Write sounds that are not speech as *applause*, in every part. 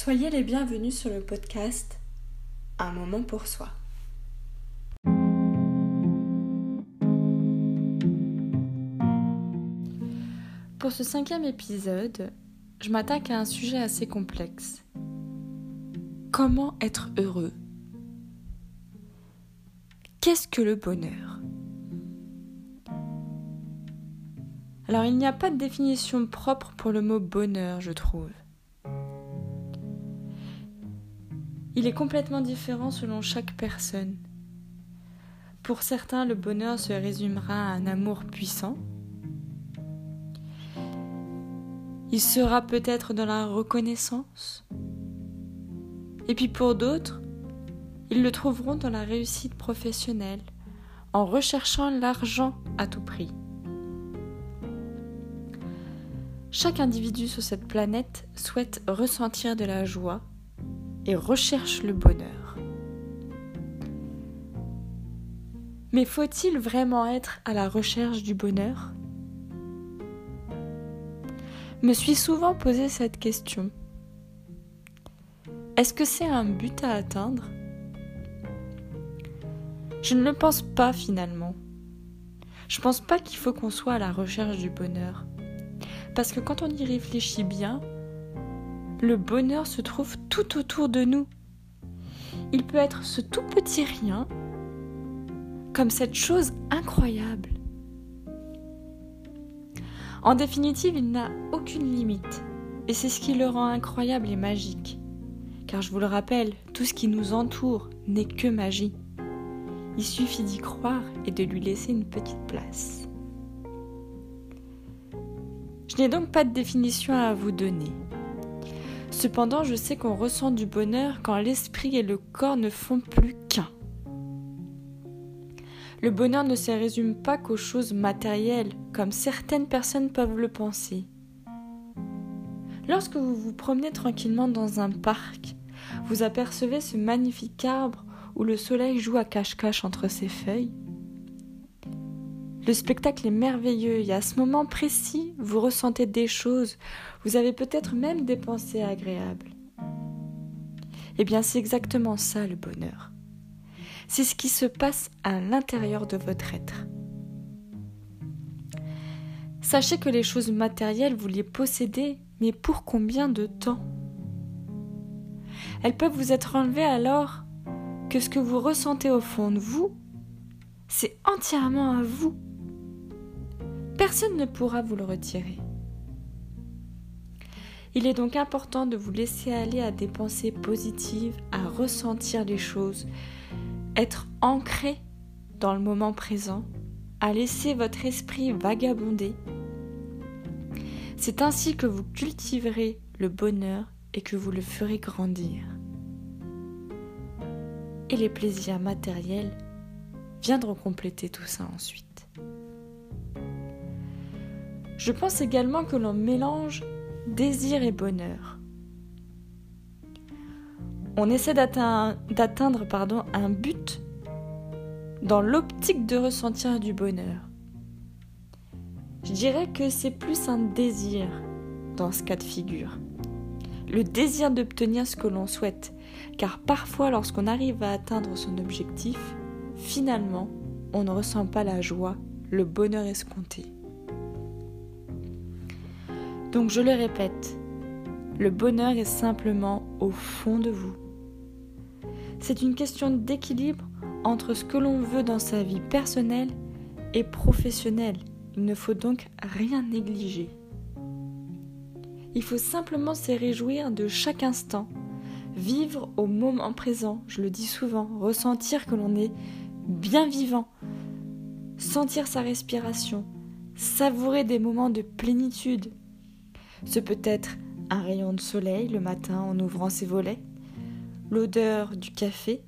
Soyez les bienvenus sur le podcast Un moment pour soi. Pour ce cinquième épisode, je m'attaque à un sujet assez complexe. Comment être heureux? Qu'est-ce que le bonheur? Alors il n'y a pas de définition propre pour le mot bonheur, je trouve. Il est complètement différent selon chaque personne. Pour certains, le bonheur se résumera à un amour puissant. Il sera peut-être dans la reconnaissance. Et puis pour d'autres, ils le trouveront dans la réussite professionnelle, en recherchant l'argent à tout prix. Chaque individu sur cette planète souhaite ressentir de la joie et recherche le bonheur. Mais faut-il vraiment être à la recherche du bonheur? Me suis souvent posé cette question. Est-ce que c'est un but à atteindre? Je ne le pense pas finalement. Je pense pas qu'il faut qu'on soit à la recherche du bonheur. Parce que quand on y réfléchit bien, le bonheur se trouve tout autour de nous. Il peut être ce tout petit rien comme cette chose incroyable. En définitive, il n'a aucune limite. Et c'est ce qui le rend incroyable et magique. Car je vous le rappelle, tout ce qui nous entoure n'est que magie. Il suffit d'y croire et de lui laisser une petite place. Je n'ai donc pas de définition à vous donner. Cependant, je sais qu'on ressent du bonheur quand l'esprit et le corps ne font plus qu'un. Le bonheur ne se résume pas qu'aux choses matérielles, comme certaines personnes peuvent le penser. Lorsque vous vous promenez tranquillement dans un parc, vous apercevez ce magnifique arbre où le soleil joue à cache-cache entre ses feuilles, le spectacle est merveilleux et à ce moment précis, vous ressentez des choses, vous avez peut-être même des pensées agréables. Eh bien, c'est exactement ça le bonheur. C'est ce qui se passe à l'intérieur de votre être. Sachez que les choses matérielles, vous les possédez, mais pour combien de temps? Elles peuvent vous être enlevées alors que ce que vous ressentez au fond de vous, c'est entièrement à vous. Personne ne pourra vous le retirer. Il est donc important de vous laisser aller à des pensées positives, à ressentir les choses, être ancré dans le moment présent, à laisser votre esprit vagabonder. C'est ainsi que vous cultiverez le bonheur et que vous le ferez grandir. Et les plaisirs matériels viendront compléter tout ça ensuite. Je pense également que l'on mélange désir et bonheur. On essaie d'atteindre un but dans l'optique de ressentir du bonheur. Je dirais que c'est plus un désir dans ce cas de figure. Le désir d'obtenir ce que l'on souhaite, car parfois lorsqu'on arrive à atteindre son objectif, finalement, on ne ressent pas la joie, le bonheur escompté. Donc je le répète, le bonheur est simplement au fond de vous. C'est une question d'équilibre entre ce que l'on veut dans sa vie personnelle et professionnelle. Il ne faut donc rien négliger. Il faut simplement se réjouir de chaque instant, vivre au moment présent, je le dis souvent, ressentir que l'on est bien vivant, sentir sa respiration, savourer des moments de plénitude, ce peut être un rayon de soleil le matin en ouvrant ses volets, l'odeur du café,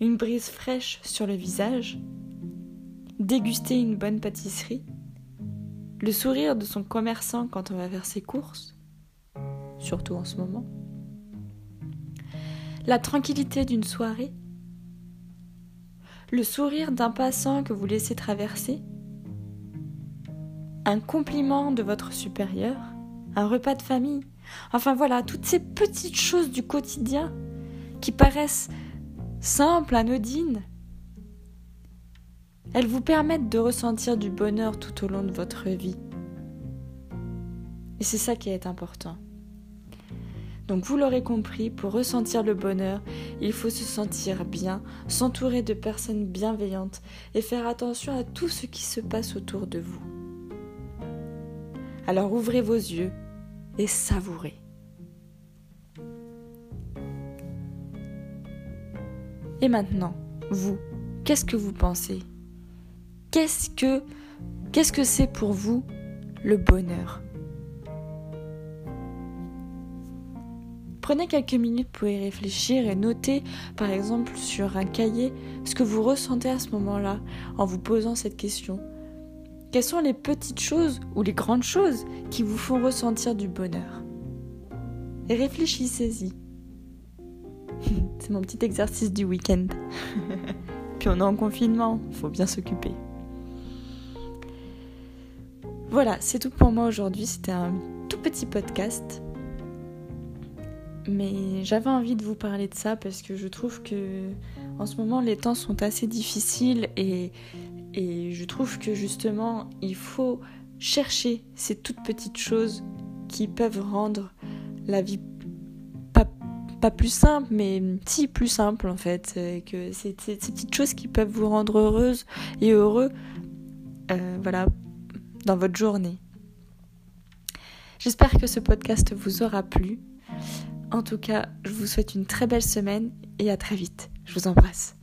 une brise fraîche sur le visage, déguster une bonne pâtisserie, le sourire de son commerçant quand on va faire ses courses, surtout en ce moment, la tranquillité d'une soirée, le sourire d'un passant que vous laissez traverser, un compliment de votre supérieur, un repas de famille, Enfin voilà, toutes ces petites choses du quotidien qui paraissent simples, anodines, elles vous permettent de ressentir du bonheur tout au long de votre vie. Et c'est ça qui est important. Donc vous l'aurez compris, pour ressentir le bonheur, il faut se sentir bien, s'entourer de personnes bienveillantes et faire attention à tout ce qui se passe autour de vous. Alors ouvrez vos yeux et savourez. Et maintenant, vous, qu'est-ce que vous pensez? Qu'est-ce que qu'est-ce que c'est pour vous le bonheur? Prenez quelques minutes pour y réfléchir et notez par exemple sur un cahier ce que vous ressentez à ce moment-là en vous posant cette question. Quelles sont les petites choses ou les grandes choses qui vous font ressentir du bonheur? Réfléchissez-y. *laughs* C'est mon petit exercice du week-end. *laughs* Puis on est en confinement, faut bien s'occuper. Voilà, c'est tout pour moi aujourd'hui. C'était un tout petit podcast mais j'avais envie de vous parler de ça parce que je trouve que en ce moment les temps sont assez difficiles et, et je trouve que justement il faut chercher ces toutes petites choses qui peuvent rendre la vie pas, plus simple mais si plus simple en fait que ces, ces, petites choses qui peuvent vous rendre heureuse et heureux euh, voilà dans votre journée j'espère que ce podcast vous aura plu en tout cas, je vous souhaite une très belle semaine et à très vite. Je vous embrasse.